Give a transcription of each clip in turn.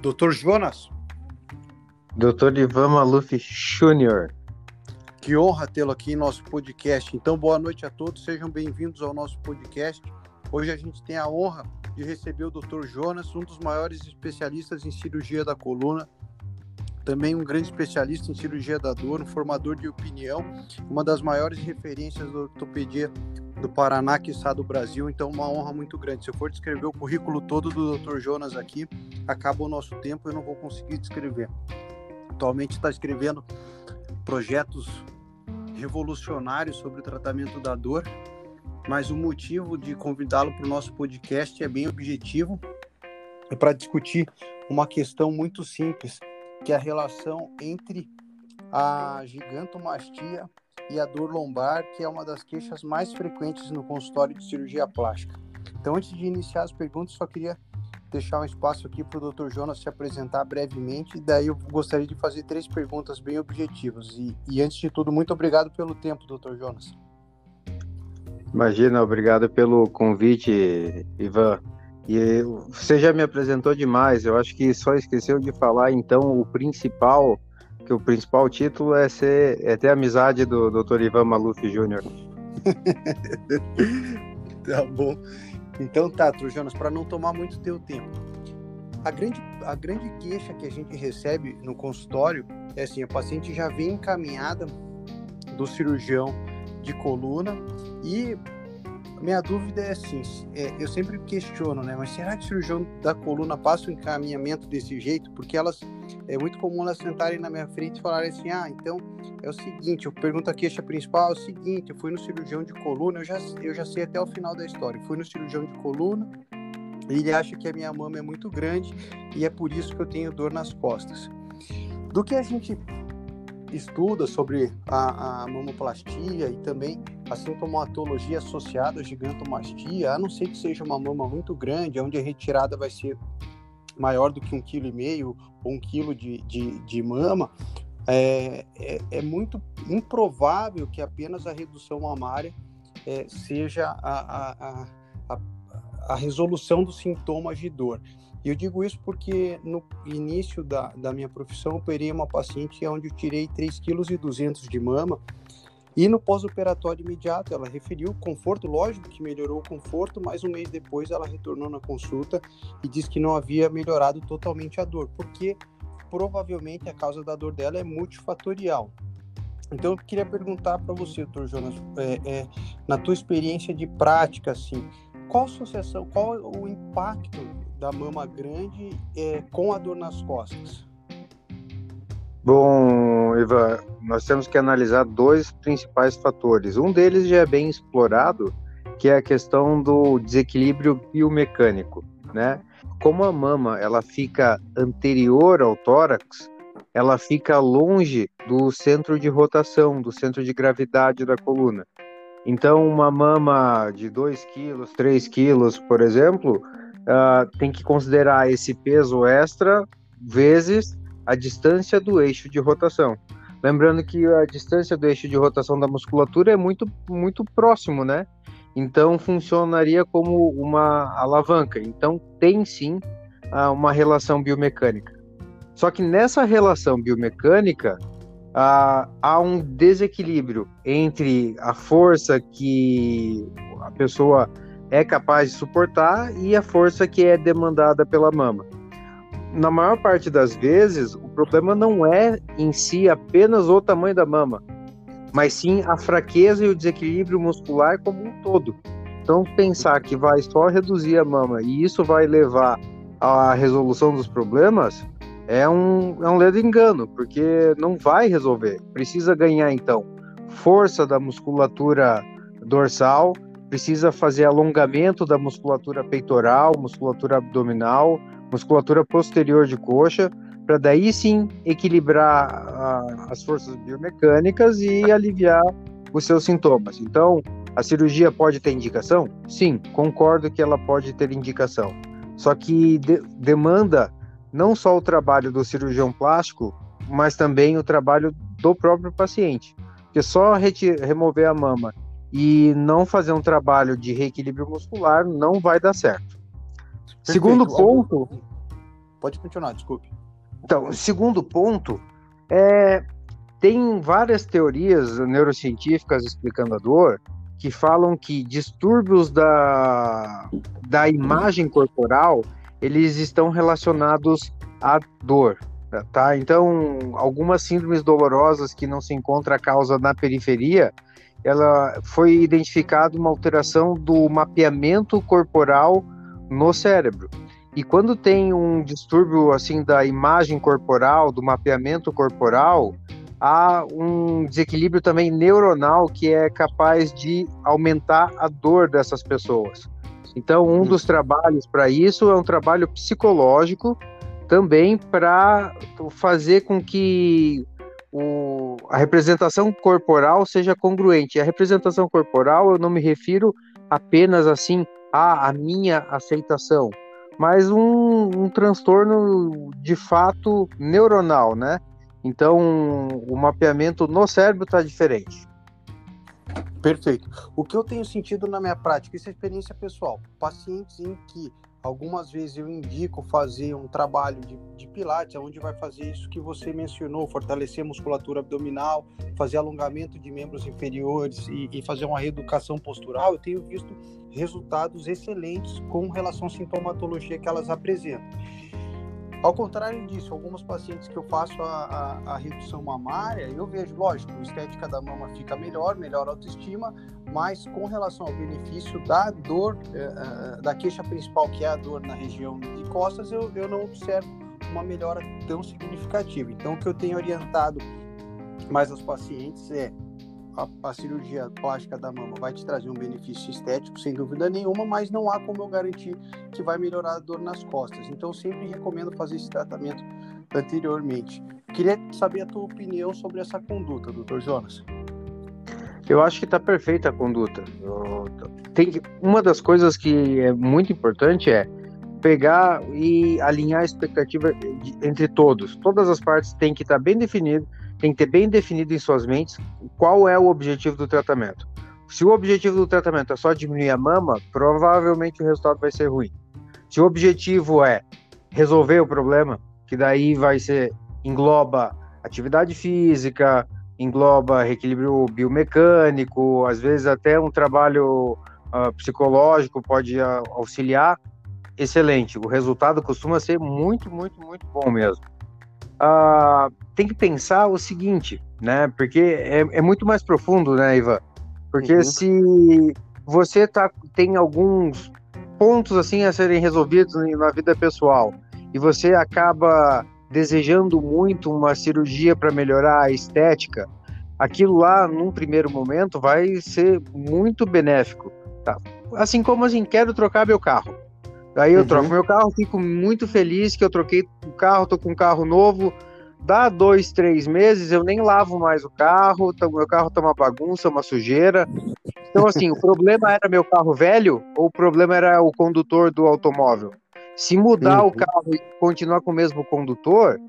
Doutor Jonas. Doutor Ivan Maluf Jr. Que honra tê-lo aqui em nosso podcast. Então, boa noite a todos, sejam bem-vindos ao nosso podcast. Hoje a gente tem a honra de receber o Dr. Jonas, um dos maiores especialistas em cirurgia da coluna, também um grande especialista em cirurgia da dor, um formador de opinião, uma das maiores referências da ortopedia do Paraná, que está do Brasil, então uma honra muito grande. Se eu for descrever o currículo todo do Dr. Jonas aqui, acaba o nosso tempo eu não vou conseguir descrever. Atualmente está escrevendo projetos revolucionários sobre o tratamento da dor, mas o motivo de convidá-lo para o nosso podcast é bem objetivo, é para discutir uma questão muito simples, que é a relação entre a gigantomastia e a dor lombar, que é uma das queixas mais frequentes no consultório de cirurgia plástica. Então, antes de iniciar as perguntas, só queria deixar um espaço aqui para o Dr. Jonas se apresentar brevemente, e daí eu gostaria de fazer três perguntas bem objetivas. E, e antes de tudo, muito obrigado pelo tempo, Dr. Jonas. Imagina, obrigado pelo convite, Ivan. E você já me apresentou demais, eu acho que só esqueceu de falar, então, o principal que o principal título é, ser, é ter a amizade do Dr. Ivan Maluf Jr. tá bom. Então tá, Trojanos, para não tomar muito teu tempo. A grande, a grande queixa que a gente recebe no consultório é assim, a paciente já vem encaminhada do cirurgião de coluna e minha dúvida é assim, é, eu sempre questiono, né? Mas será que o cirurgião da coluna passa o encaminhamento desse jeito? Porque elas é muito comum elas sentarem na minha frente e falarem assim, ah, então é o seguinte, eu pergunto a queixa principal, é o seguinte, eu fui no cirurgião de coluna, eu já, eu já sei até o final da história, eu fui no cirurgião de coluna, ele acha que a minha mama é muito grande e é por isso que eu tenho dor nas costas. Do que a gente estuda sobre a, a mamoplastia e também a sintomatologia associada à gigantomastia, a não ser que seja uma mama muito grande, onde a retirada vai ser maior do que um quilo e meio ou um quilo de, de, de mama, é, é, é, muito improvável que apenas a redução mamária é, seja a, a, a, a, resolução dos sintomas de dor. E eu digo isso porque no início da, da minha profissão, eu operei uma paciente onde eu tirei 3,2 kg de mama e no pós-operatório imediato, ela referiu conforto, lógico que melhorou o conforto, mas um mês depois ela retornou na consulta e disse que não havia melhorado totalmente a dor, porque provavelmente a causa da dor dela é multifatorial. Então eu queria perguntar para você, doutor Jonas, é, é, na tua experiência de prática, assim, qual associação, qual o impacto da mama grande é, com a dor nas costas? Bom, Ivan, nós temos que analisar dois principais fatores. Um deles já é bem explorado, que é a questão do desequilíbrio biomecânico, né? Como a mama ela fica anterior ao tórax, ela fica longe do centro de rotação, do centro de gravidade da coluna. Então, uma mama de 2 quilos, 3 quilos, por exemplo, uh, tem que considerar esse peso extra vezes a distância do eixo de rotação. Lembrando que a distância do eixo de rotação da musculatura é muito, muito próximo, né? Então funcionaria como uma alavanca. Então tem sim uma relação biomecânica. Só que nessa relação biomecânica há um desequilíbrio entre a força que a pessoa é capaz de suportar e a força que é demandada pela mama na maior parte das vezes, o problema não é em si apenas o tamanho da mama, mas sim a fraqueza e o desequilíbrio muscular como um todo. Então, pensar que vai só reduzir a mama e isso vai levar à resolução dos problemas é um, é um ledo engano, porque não vai resolver. Precisa ganhar, então, força da musculatura dorsal, precisa fazer alongamento da musculatura peitoral, musculatura abdominal, musculatura posterior de coxa, para daí sim equilibrar as forças biomecânicas e aliviar os seus sintomas. Então, a cirurgia pode ter indicação? Sim, concordo que ela pode ter indicação. Só que de, demanda não só o trabalho do cirurgião plástico, mas também o trabalho do próprio paciente. Porque só remover a mama e não fazer um trabalho de reequilíbrio muscular não vai dar certo. Segundo ponto. Pode continuar, desculpe. Então, segundo ponto, é, tem várias teorias neurocientíficas explicando a dor que falam que distúrbios da, da imagem corporal eles estão relacionados à dor, tá? Então, algumas síndromes dolorosas que não se encontra a causa na periferia, ela foi identificada uma alteração do mapeamento corporal no cérebro. E quando tem um distúrbio assim da imagem corporal, do mapeamento corporal, há um desequilíbrio também neuronal que é capaz de aumentar a dor dessas pessoas. Então, um dos trabalhos para isso é um trabalho psicológico também para fazer com que o, a representação corporal seja congruente. A representação corporal eu não me refiro apenas assim a, a minha aceitação, mas um, um transtorno de fato neuronal, né? Então, o mapeamento no cérebro está diferente. Perfeito. O que eu tenho sentido na minha prática, isso é experiência pessoal, pacientes em que algumas vezes eu indico fazer um trabalho de, de pilates, onde vai fazer isso que você mencionou, fortalecer a musculatura abdominal, fazer alongamento de membros inferiores e, e fazer uma reeducação postural, eu tenho visto resultados excelentes com relação à sintomatologia que elas apresentam. Ao contrário disso, alguns pacientes que eu faço a, a, a, redução mamária, eu vejo, lógico, a estética da mama fica melhor, melhor autoestima, mas com relação ao benefício da dor, eh, da queixa principal, que é a dor na região de costas, eu, eu não observo uma melhora tão significativa. Então, o que eu tenho orientado mais aos pacientes é a, a, cirurgia plástica da mama vai te trazer um benefício estético, sem dúvida nenhuma, mas não há como eu garantir que vai melhorar a dor nas costas. Então, sempre recomendo fazer esse tratamento anteriormente. Queria saber a tua opinião sobre essa conduta, doutor Jonas. Eu acho que está perfeita a conduta. Tem uma das coisas que é muito importante é pegar e alinhar a expectativa entre todos. Todas as partes têm que estar tá bem definido tem que ter bem definido em suas mentes qual é o objetivo do tratamento. Se o objetivo do tratamento é só diminuir a mama, provavelmente o resultado vai ser ruim. Se o objetivo é resolver o problema, que daí vai ser engloba atividade física, engloba reequilíbrio biomecânico, às vezes até um trabalho uh, psicológico pode uh, auxiliar. Excelente. O resultado costuma ser muito, muito, muito bom mesmo. Uh, tem que pensar o seguinte, né? Porque é, é muito mais profundo, né, Ivan? Porque uhum. se você tá, tem alguns pontos assim a serem resolvidos na vida pessoal e você acaba desejando muito uma cirurgia para melhorar a estética, aquilo lá, num primeiro momento, vai ser muito benéfico. Tá? Assim como assim, quero trocar meu carro. Daí eu uhum. troco meu carro, fico muito feliz que eu troquei o carro, tô com um carro novo, dá dois, três meses, eu nem lavo mais o carro, meu carro tá uma bagunça, uma sujeira. Então, assim, o problema era meu carro velho ou o problema era o condutor do automóvel? Se mudar uhum. o carro e continuar com o mesmo condutor,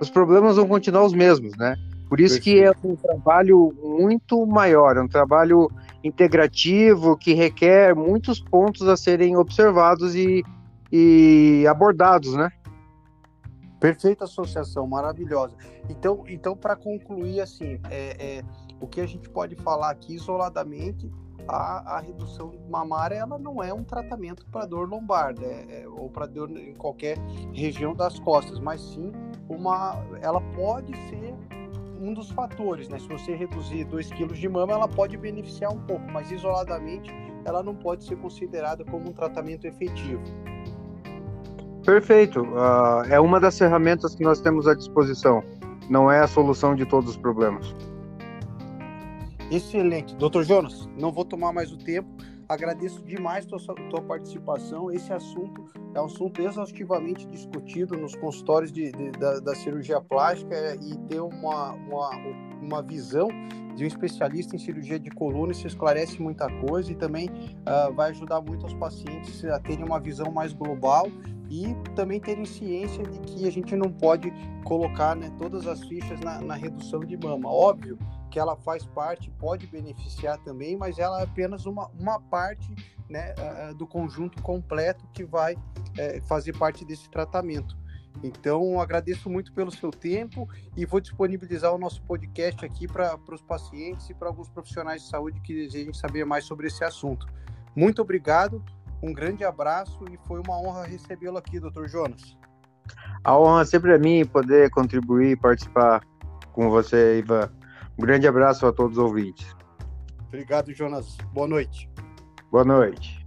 os problemas vão continuar os mesmos, né? Por isso que é um trabalho muito maior, é um trabalho integrativo que requer muitos pontos a serem observados e, e abordados, né? Perfeita associação, maravilhosa. Então, então para concluir, assim, é, é, o que a gente pode falar aqui isoladamente, a, a redução mamária ela não é um tratamento para dor lombar, né, é, ou para dor em qualquer região das costas, mas sim uma, ela pode ser um dos fatores, né? Se você reduzir 2 quilos de mama, ela pode beneficiar um pouco, mas isoladamente ela não pode ser considerada como um tratamento efetivo. Perfeito. Uh, é uma das ferramentas que nós temos à disposição. Não é a solução de todos os problemas. Excelente. Doutor Jonas, não vou tomar mais o tempo. Agradeço demais tua, tua participação. Esse assunto é um assunto exaustivamente discutido nos consultórios de, de da, da, cirurgia plástica e ter uma, uma, uma visão de um especialista em cirurgia de coluna, esclarece muita coisa e também uh, vai ajudar muito os pacientes a terem uma visão mais global e também terem ciência de que a gente não pode colocar né, todas as fichas na, na, redução de mama. Óbvio que ela faz parte, pode beneficiar também, mas ela é apenas uma, uma parte né, do conjunto completo que vai uh, fazer parte desse tratamento. Então, agradeço muito pelo seu tempo e vou disponibilizar o nosso podcast aqui para os pacientes e para alguns profissionais de saúde que desejem saber mais sobre esse assunto. Muito obrigado, um grande abraço e foi uma honra recebê-lo aqui, doutor Jonas. A honra sempre é minha poder contribuir e participar com você, Ivan. Um grande abraço a todos os ouvintes. Obrigado, Jonas. Boa noite. Boa noite.